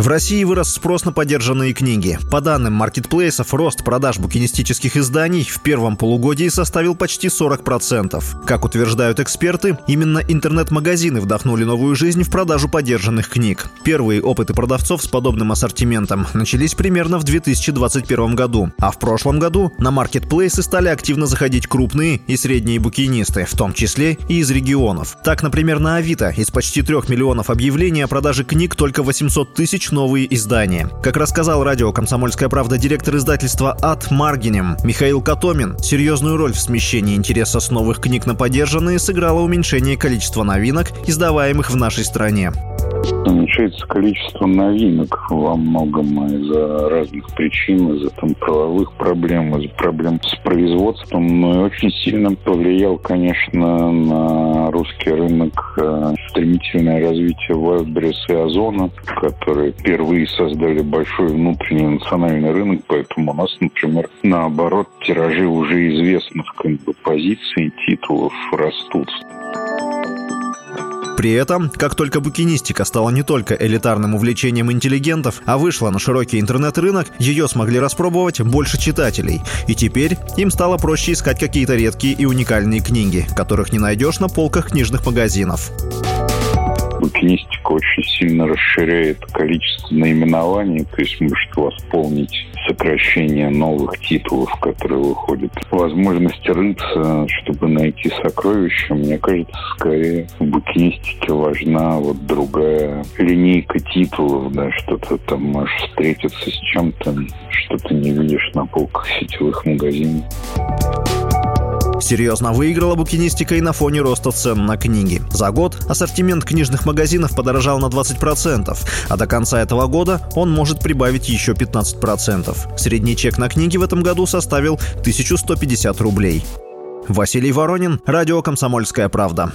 В России вырос спрос на поддержанные книги. По данным маркетплейсов, рост продаж букинистических изданий в первом полугодии составил почти 40%. Как утверждают эксперты, именно интернет-магазины вдохнули новую жизнь в продажу поддержанных книг. Первые опыты продавцов с подобным ассортиментом начались примерно в 2021 году, а в прошлом году на маркетплейсы стали активно заходить крупные и средние букинисты, в том числе и из регионов. Так, например, на Авито из почти 3 миллионов объявлений о продаже книг только 800 тысяч новые издания. Как рассказал радио «Комсомольская правда» директор издательства «От Маргинем» Михаил Котомин, серьезную роль в смещении интереса с новых книг на поддержанные сыграло уменьшение количества новинок, издаваемых в нашей стране. Уменьшается количество новинок во многом из-за разных причин, из-за там, правовых проблем, из-за проблем с производством. Но и очень сильно повлиял, конечно, на русский рынок э, стремительное развитие Wildberries и Озона, которые впервые создали большой внутренний национальный рынок, поэтому у нас, например, наоборот, тиражи уже известных как бы, позиций, титулов растут. При этом, как только букинистика стала не только элитарным увлечением интеллигентов, а вышла на широкий интернет-рынок, ее смогли распробовать больше читателей. И теперь им стало проще искать какие-то редкие и уникальные книги, которых не найдешь на полках книжных магазинов. Букинистика очень сильно расширяет количество наименований, то есть может восполнить сокращение новых титулов, которые выходят. Возможность рыться, чтобы найти сокровища, мне кажется, скорее в букинистике важна вот другая линейка титулов, да, что-то там можешь встретиться с чем-то, что ты не видишь на полках сетевых магазинов. Серьезно выиграла букинистика и на фоне роста цен на книги. За год ассортимент книжных магазинов подорожал на 20%, а до конца этого года он может прибавить еще 15%. Средний чек на книги в этом году составил 1150 рублей. Василий Воронин, Радио «Комсомольская правда».